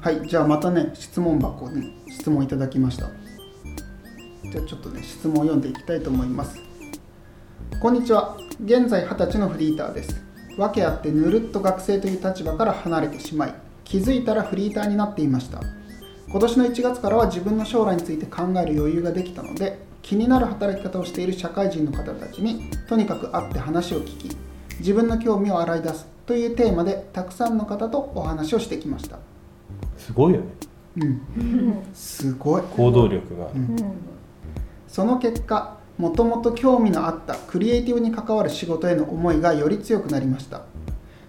はいじゃあまたね質問箱に質問いただきました。じゃあちょっとね質問を読んでいきたいと思います。こんにちは。現在20歳のフリーターです。訳あってぬるっと学生という立場から離れてしまい気づいたらフリーターになっていました。今年の1月からは自分の将来について考える余裕ができたので気になる働き方をしている社会人の方たちにとにかく会って話を聞き自分の興味を洗い出す。というテーマでたくさんの方とお話をしてきました。すごいよね。うん。すごい。行動力が、うん。その結果もともと興味のあったクリエイティブに関わる仕事への思いがより強くなりました。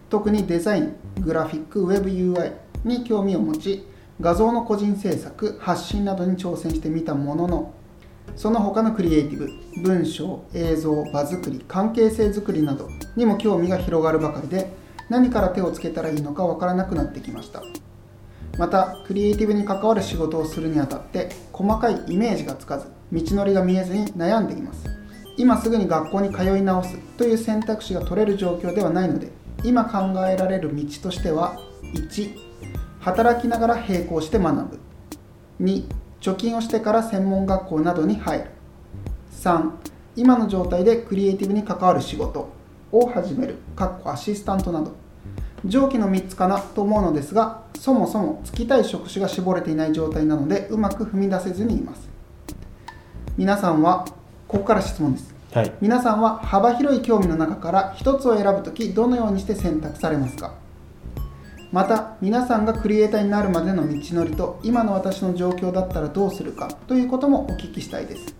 特にデザイングラフィックウェブ UI に興味を持ち画像の個人制作発信などに挑戦してみたもののその他のクリエイティブ文章映像場作り関係性作りなどにも興味が広がるばかりで何から手をつけたらいいのかわからなくなってきました。またクリエイティブに関わる仕事をするにあたって細かいイメージがつかず道のりが見えずに悩んでいます。今すぐに学校に通い直すという選択肢が取れる状況ではないので今考えられる道としては1働きながら並行して学ぶ。2貯金をしてから専門学校などに入る。3今の状態でクリエイティブに関わる仕事を始める。アシスタントなど。上記の3つかなと思うのですがそもそも就きたい職種が絞れていない状態なのでうまく踏み出せずにいます。皆さんはここから質問です。はい。皆さんは幅広い興味の中から1つを選ぶときどのようにして選択されますか？また皆さんがクリエイターになるまでの道のりと今の私の状況だったらどうするかということもお聞きしたいです。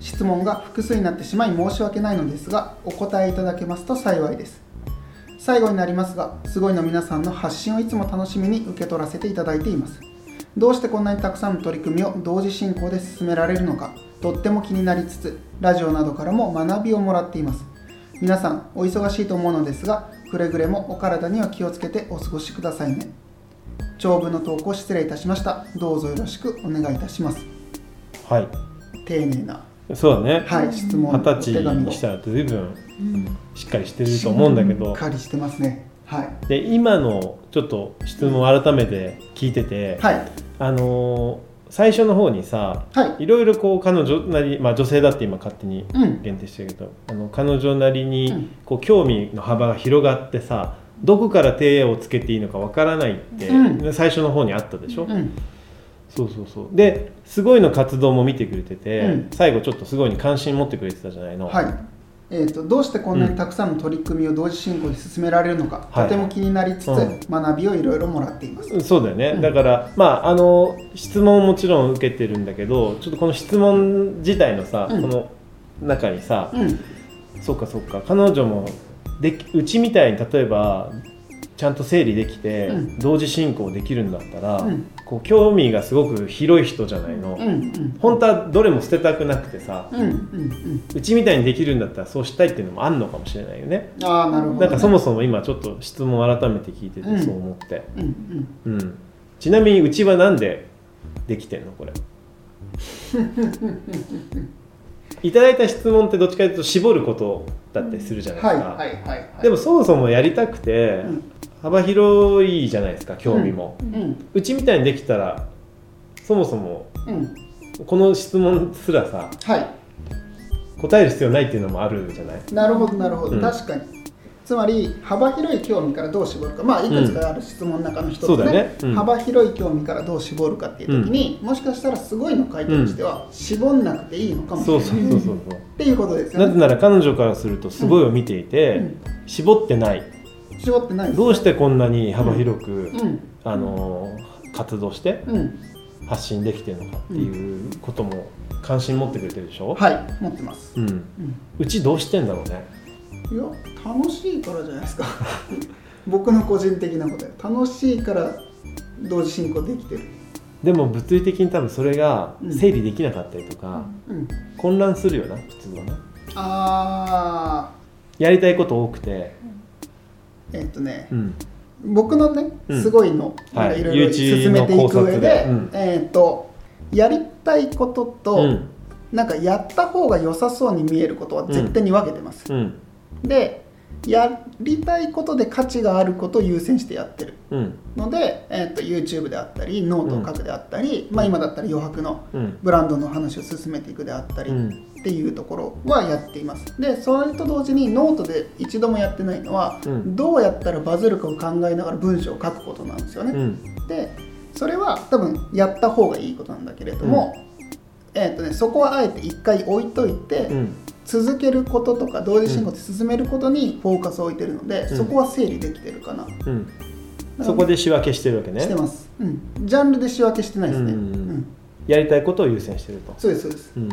質問が複数になってしまい申し訳ないのですがお答えいただけますと幸いです最後になりますがすごいの皆さんの発信をいつも楽しみに受け取らせていただいています。どうしてこんなにたくさんの取り組みを同時進行で進められるのかとっても気になりつつラジオなどからも学びをもらっています。皆さんお忙しいと思うのですがくれぐれもお体には気をつけてお過ごしくださいね。長文の投稿失礼いたしました。どうぞよろしくお願いいたします。はい。丁寧なそうだね。はい質問二十歳にしたら随分しっかりしてると思うんだけしどっかりしてますね。はい。で今のちょっと質問を改めて聞いてて、はい。あのー最初の方にさはい。いろいろこう彼女なり、まあ、女性だって今勝手にうん。限定してるけど、あの彼女なりうにん。こう興味の幅が広がってさどこから手をつけていいのかわからないって、うん。最初の方にあったでしょ、うん。そうそうそう。ですごいの活動も見てくれてて、うん。最後ちょっとすごいに関心持ってくれてたじゃないの、はいえー、とどうしてこんなにたくさんの取り組みを同時進行で進められるのか、はい。とても気になりつつ、うん。学びをいろいろもらっています、そうだよね、うん。だからまああの質問ももちろん受けてるんだけどちょっとこの質問自体のさ、うん。この中にさ、うん。そっかそっか彼女もできうちみたいに例えばちゃんと整理できて、うん。同時進行できるんだったら、うんこう興味がすごく広い人じゃないの、うんうん。本当はどれも捨てたくなくてさ、うんうんうちみたいにできるんだったらそうしたいっていうのもあるのかもしれないよね。ああなるほど、ね、なんかそもそも今ちょっと質問を改めて聞いててうんそう思って、うんうん。うん。ちなみにうちはなんでできてんのこれ？いただいた質問ってどっちかというと絞ることだったりするじゃないですか、はいはいはいはい。でもそもそもやりたくて、うん幅広いじゃないですか興味も、うん。うちみたいにできたらそもそもうん。この質問すらさはい。答える必要ないっていうのもあるじゃない？なるほどなるほど、うん。確かに。つまり幅広い興味からどう絞るか。まあいくつかある質問の中の一つそうだね,、ねうん。幅広い興味からどう絞るかっていう時に、もしかしたらすごいの回答としては、絞んなくていいのかもしれない。そうそうそうそうっていうことですなよね。ぜなら彼女からするとすごいを見ていて、うん。絞ってない絞ってないどうしてこんなに幅広く、うん。あのー活動してうん。発信できてるのかっていうことも関心持ってくれてるでしょ、はい持ってます、うん、うん。うちどうしてんだろうね？いや楽しいからじゃないですか。僕の個人的なことで。楽しいから同時進行できてる。でも物理的に多分それがうん。整理できなかったりとか、うん。混乱するよな普通はな。あやりたいこと多くて、ーえっとねうん、僕のねうん。すごいの、はい。いろいろ進めていく上でえっとやりたいことと、うん。なんかやった方が良さそうに見えることは絶対に分けてます、うん。でやりたいことで価値があることを優先してやってる。うん。ので、えー、と YouTube であったりノートを書くであったり、まあ、今だったら余白のうん。ブランドの話を進めていくであったり、うん。っていうところはやっています。でそれと同時にノートで一度もやってないのは、うん。どうやったらバズるかを考えながら文章を書くことなんですよね、うん。でそれは多分やった方がいいことなんだけれども、えーとね、そこはあえて一回置いといて、うん続けることとか同時進行で進めることにフォーカスを置いてるので、ん。そこは整理できてるかな、うん。そこで仕分けしてるわけね。してます、うん、ジャンルで仕分けしてないですね、うんうんやりたいことを優先してると。そうですそうです、うん。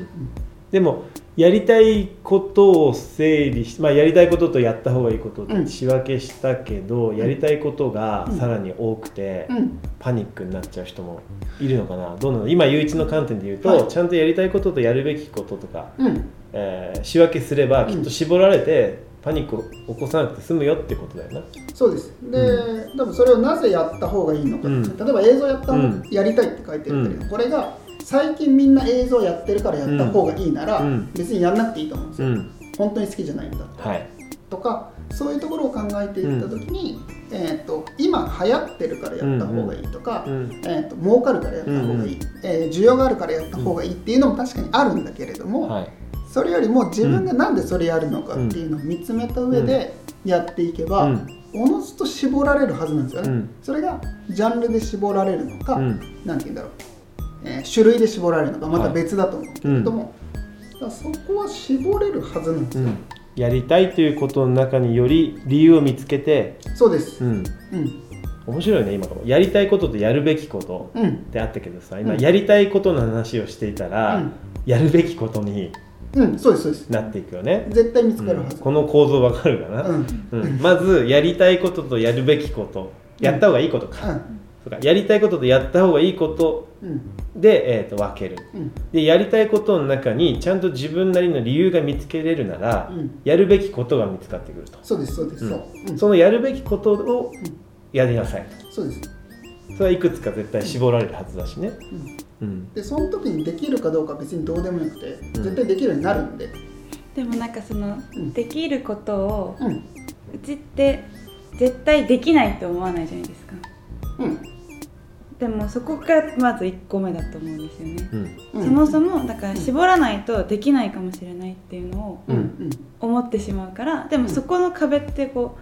でもやりたいことを整理し、まあ、やりたいこととやった方がいいことうん。で仕分けしたけど、やりたいことがさらに多くて、うん。パニックになっちゃう人もいるのかな。どうなの？今唯一の観点で言うと、はい。ちゃんとやりたいこととやるべきこととか、うん、えー仕分けすればうんきっと絞られて、パニックを起こさなくて済むよってことだよな。そうです。で、多分それをなぜやった方がいいのか、うん。例えば映像やった、うん。やりたいって書いてるんだけど、これが最近みんな映像やってるからやった方がいいなら、うん。別にやんなくていいと思うんですよ、うん。本当に好きじゃないんだはい。とかそういうところを考えていった時に、えー、と今流行ってるからやった方がいいとか、うん。えー、と儲かるからやった方がいい、えー需要があるからやった方がいいっていうのも確かにあるんだけれども、はいそれよりも自分がなんでそれやるのかっていうのを見つめた上でやっていけば、うん。おのずと絞られるはずなんですよね、うん。それがジャンルで絞られるのか、うん。なんて言うんだろう、えー種類で絞られるのかまた別だと思う。けれども、だからそこは絞れるはずなんですよ、うん。やりたいということの中により理由を見つけて、そうです。うん、うん。面白いね今の。やりたいこととやるべきことうん。ってあったけどさ今うん。やりたいことの話をしていたら、うん。やるべきことにうんそうですそうです。なっていくよね、絶対見つかるはず、うん。この構造わかるかな、うん。うん。まずやりたいこととやるべきこと。やった方がいいことか,、そうか。やりたいこととやった方がいいことうん。で、えー、と分ける。うん。でやりたいことの中にちゃんと自分なりの理由が見つけれるなら、うん。やるべきことが見つかってくると、そうですそうです、そう、うん。そのやるべきことをやりなさいそうです、とそれはいくつか絶対絞られるはずだしね、うん、うん、でその時にできるかどうかは別にどうでもよくてうん。絶対できるようになるんで。でもなんかその、うん。できることをうん。うちって絶対できないと思わないじゃないですか。うん。でもそこがまず1個目だと思うんですよね、そもそもだから絞らないとできないかもしれないっていうのを思ってしまうからでもそこの壁ってこ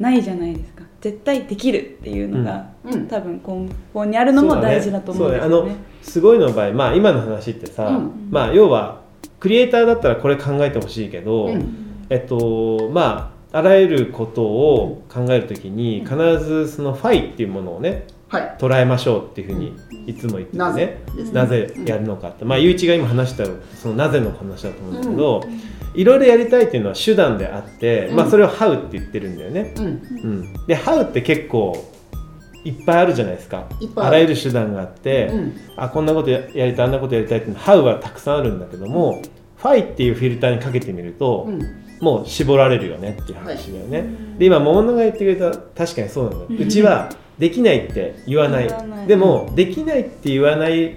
うないじゃないですか絶対できるっていうのが、うん。多分根本にあるのも大事だと思うんですよね。すごいの場合まあ今の話ってさ、うん。まあ要はクリエイターだったらこれ考えてほしいけど、うん。えっとまああらゆることを考えるときに必ずそのファイっていうものをねはい捉えましょうっていうふうにいつも言っててなぜ？ね、なぜやるのかって、まあゆういちが今話したそのなぜの話だと思うんだけど、いろいろやりたいっていうのは手段であって、うん。まあそれを「ハウって言ってるんだよね。うん。うん、で「ハウって結構いっぱいあるじゃないですか。あらゆる手段があって、うん。あこんなことややりたいあんなことやりたいっていうの「ハウはたくさんあるんだけども「ファイっていうフィルターにかけてみると、うんもう絞られるよねっていう話だよね、で今桃野が言ってくれた確かにそうなのうちはできないって言わない。でもできないって言わない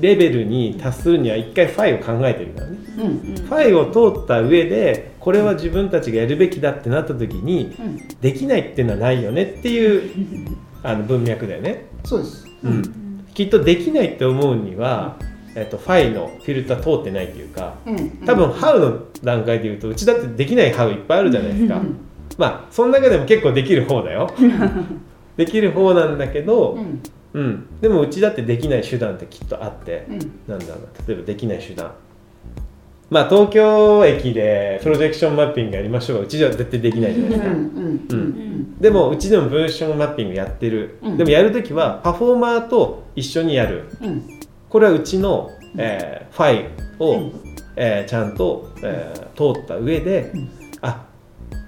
レベルに達するには一回 Why を考えてるからね。うんうん。 Why を通った上でこれは自分たちがやるべきだってなった時にうんできないっていうのはないよねっていうあの文脈だよね、そうです。うん、きっとできないって思うには、えっと、 Why のフィルター通ってないっていうかうん多分 How の段階で言うとうちだってできない How いっぱいあるじゃないですか、うんまあその中でも結構できる方だよ。できる方なんだけどう、ん。うん、でもうちだってできない手段ってきっとあって、うん。なんだろう例えばできない手段。まあ東京駅でプロジェクションマッピングやりましょう。がうちじゃ絶対できないじゃないですか、うんうんうん。でもうちでも文章マッピングやってる、うん。でもやるときはパフォーマーと一緒にやる。うんこれはうちの、えーファイを、うん。えーちゃんと、えー通った上で、うん。あ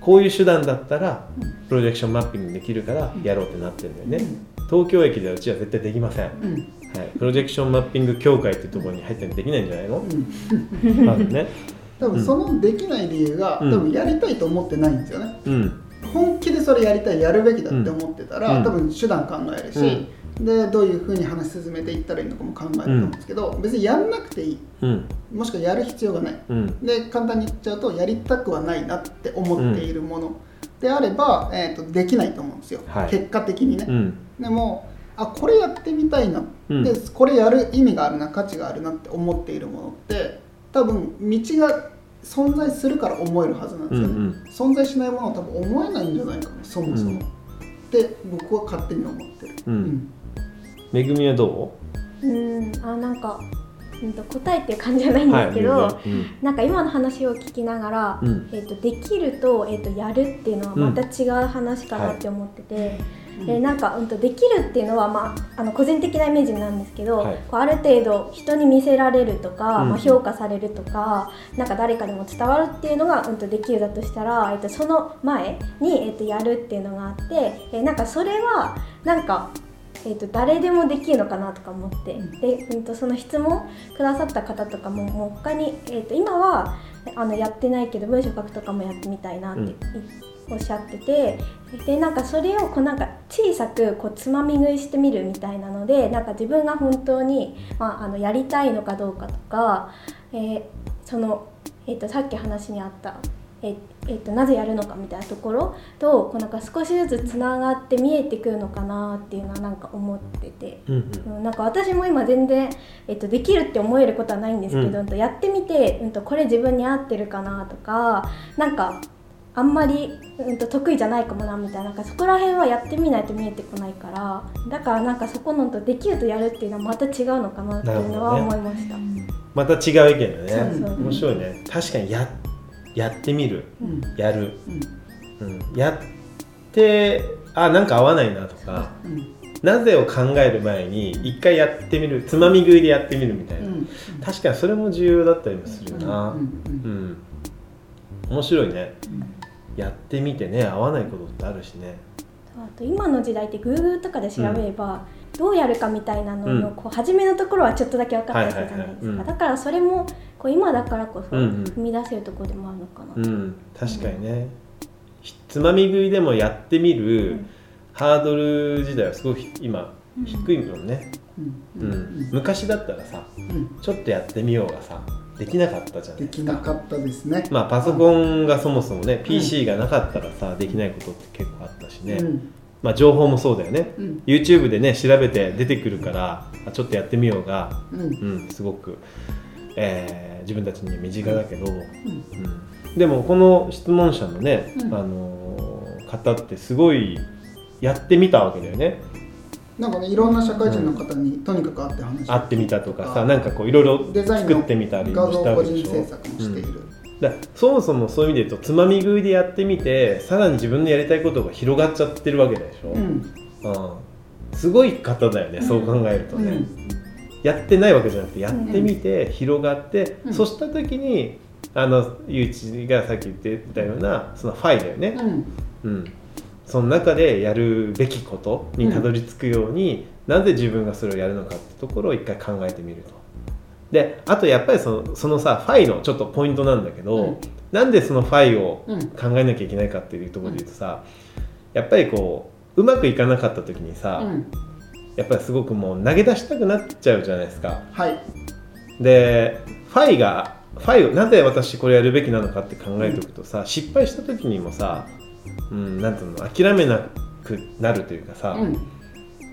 こういう手段だったらプロジェクションマッピングできるからやろうってなってるんだよね、東京駅ではうちは絶対できません、うん。はい、プロジェクションマッピング協会っていうところに入ってもできないんじゃないの、うん。まずね。多分そのできない理由がうん。多分やりたいと思ってないんですよね。うん。本気でそれやりたいやるべきだって思ってたら、うん。多分手段考えるし、でどういうふうに話進めていったらいいのかも考えると思うんですけど、別にやんなくていい。うん。もしくはやる必要がない。うん。で簡単に言っちゃうとやりたくはないなって思っているもの。であれば、えー、とできないと思うんですよ、はい。結果的にね、うん。でもあこれやってみたいな、うん。でこれやる意味があるな価値があるなって思っているものって多分道が存在するから思えるはずなんですよね、うんうん。存在しないものは多分思えないんじゃないかなそもそも、うん。って僕は勝手に思ってる、うんめぐみはどう？んあなんか、うん、と答えっていう感じじゃないんうですけど、はいうん。なんか今の話を聞きながら、うん。えー、とできると,、えー、とやるっていうのはまた違う話かなって思ってて、うん。でなんか、うん、とできるっていうのは、まあ、あの個人的なイメージなんですけど、はい。こうある程度人に見せられるとか、うん。まあ、評価されるとかなんか誰かにも伝わるっていうのが、うん、とできるだとしたら、えー、とその前に、えー、とやるっていうのがあって、えーなんかそれはなんかえー、と誰でもできるのかなとか思って、うん。で、うん、とその質問くださった方とかももう他に、えー、と今はあのやってないけど文章書くとかもやってみたいなって、うん。いおっしゃっててでなんかそれをこうなんか小さくこうつまみ食いしてみるみたいなのでなんか自分が本当に、まあ、あのやりたいのかどうかとか、えーその、えー、とさっき話にあった、えーえーとなぜやるのかみたいなところとこうなんか少しずつつながって見えてくるのかなっていうのはなんか思ってて。うんうん。うんなんか私も今全然、えっと、できるって思えることはないんですけど、ううんとやってみて、うん、とこれ自分に合ってるかなとかなんかあんまり、うん、と得意じゃないかもなみたいななんかそこら辺はやってみないと見えてこないからだからなんかそこのとできるとやるっていうのはまた違うのかなっていうのは思いました。また違う意見だね。面白いね。確かにややってみる。うん。やる、うん。うん、やってあなんか合わないなとかうん。なぜを考える前に一回やってみる。つまみ食いでやってみるみたいな、うん。確かにそれも重要だったりもするな。うん。うん、面白いね。うん。やってみてね。合わないことってあるしね。あと今の時代って Google とかで調べれば、どうやるかみたいなのの、うん。こう初めのところはちょっとだけ分かったりするじゃないですか、はいはいはい。うん。だからそれもこう今だからこそうんうん。踏み出せるところでもあるのかな、うん。確かにね、ひつまみ食いでもやってみる、うん。ハードル自体はすごく今うん。低いもんね、うん。うん。昔だったらさうん。ちょっとやってみようがさできなかったじゃない。でですかきなかったですね。まあパソコンがそもそもね、PC がなかったらさできないことって結構あったしね、うん。まあ情報もそうだよね。うん。YouTube でね調べて出てくるからあちょっとやってみようが、うん。うん、すごく、えー自分たちには身近だけど、うん。うん、でもこの質問者のね、うん。あのー方ってすごいやってみたわけだよね。なんかねいろんな社会人の方にとにかく会って話を会ってみたとかさなんかこういろいろデザインの作ってみたりもしたわけでしょ人制作もしている、だそもそもそういう意味で言うとつまみ食いでやってみてさらに自分のやりたいことが広がっちゃってるわけでしょ、うん。うん。すごい方だよね、そう考えるとね、うんやってないわけじゃなくてやってみて広がって、うん。そうした時にあのゆういちがさっき言ってたようなそのファイだよね、うん。うん、その中でやるべきことにたどり着くように、なぜ自分がそれをやるのかってところを一回考えてみると。であとやっぱりそのそのさ Why のちょっとポイントなんだけど、うん。なんでその Why をうん。考えなきゃいけないかっていうところで言うとさ、やっぱりこううまくいかなかった時にさ、うんやっぱりすごくもう投げ出したくなっちゃうじゃないですか。はい。で Why が Why をなぜ私これやるべきなのかって考えておくとさ、失敗した時にもさ、うん、なんていうの諦めなくなるというかさ、うん。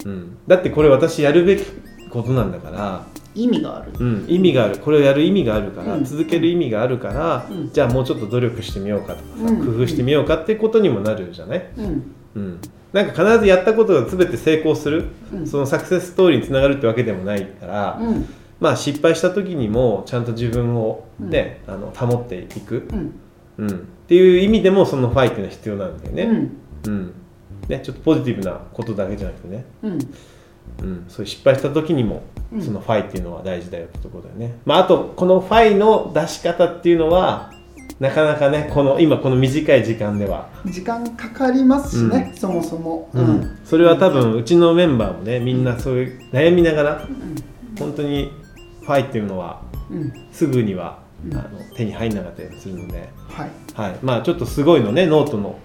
うん。だってこれ私やるべきことなんだから、意味がある。うん、意味がある。これをやる意味があるから、うん。続ける意味があるから、うん。じゃあもうちょっと努力してみようかとかさ、うん。工夫してみようかってことにもなるじゃない、うん。うん、なんか必ずやったことが全て成功する、うん。そのサクセスストーリーにつながるってわけでもないから、うん。まあ失敗した時にもちゃんと自分をね、あの保っていく、うん。うん、っていう意味でもその Why っていうのは必要なんだよね,、うん。うん。ねちょっとポジティブなことだけじゃなくてね、うん。うん、そういう失敗した時にもうん。その Why っていうのは大事だよってところだよね、まあ、あとこの Why の出し方っていうのはなかなかねこの今この短い時間では、時間かかりますしね、そもそも。うん。それは多分うちのメンバーもねみんなそういう悩みながら本当にWhy っていうのはうん。うんすぐには、うん。あの手に入んなかったりするので、はい。はい、まあちょっとすごいのねノートの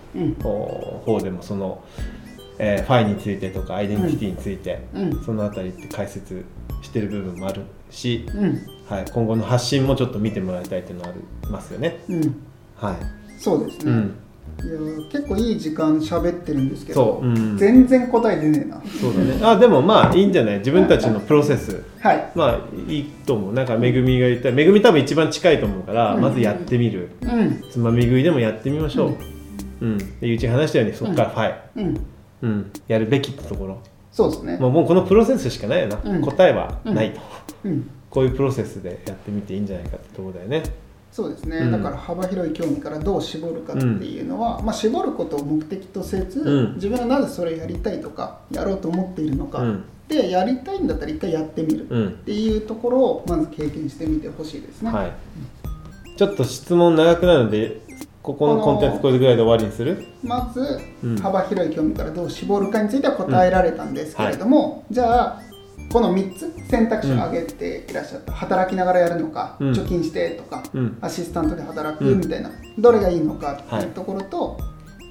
方でもその、えー Why についてとかアイデンティティについて、うん。そのあたりって解説してる部分もあるし、うん。はい、今後の発信もちょっと見てもらいたいっていうのはありますよね。うん。はい。そうですね、うん。いや結構いい時間喋ってるんですけどそう、うん、全然答え出ねえな。そうだね。あでもまあいいんじゃない？自分たちのプロセス。はい。まあいいと思う。なんかめぐみが言っためぐみ多分一番近いと思うから、うん。まずやってみる。うん。つまみ食いでもやってみましょう。うん、でゆうちが話したようにそこからファイ、うん。うんやるべきってところ。そうですね。もうもうこのプロセスしかないよな、うん。答えはないと、うん。こういうプロセスでやってみていいんじゃないかってところだよね。そうですね、うん。だから幅広い興味からどう絞るかっていうのは、まあ、絞ることを目的とせず、うん。自分がなぜそれをやりたいとかやろうと思っているのか、うん。でやりたいんだったら一回やってみるうん。っていうところをまず経験してみてほしいですね。はい。ちょっと質問長くなるのでここのコンテンツこれぐらいで終わりにする？まず、うん幅広い興味からどう絞るかについては答えられたんですけれども、じゃあこの3つ選択肢を挙げていらっしゃった、働きながらやるのか、うん。貯金してとか、うん。アシスタントで働くうんみたいな、どれがいいのかっていうところと、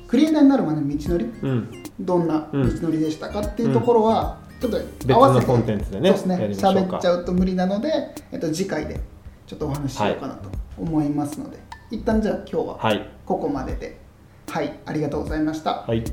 クリエイターになるまでの道のりうん。どんな道のりでしたかっていうところは、ちょっと別合わせてのコンテンツでねそうですね。喋っちゃうと無理なので、えっと、次回でちょっとお話ししようかなと思いますので、一旦じゃあ今日ははい。ここまでで。はいありがとうございました。はい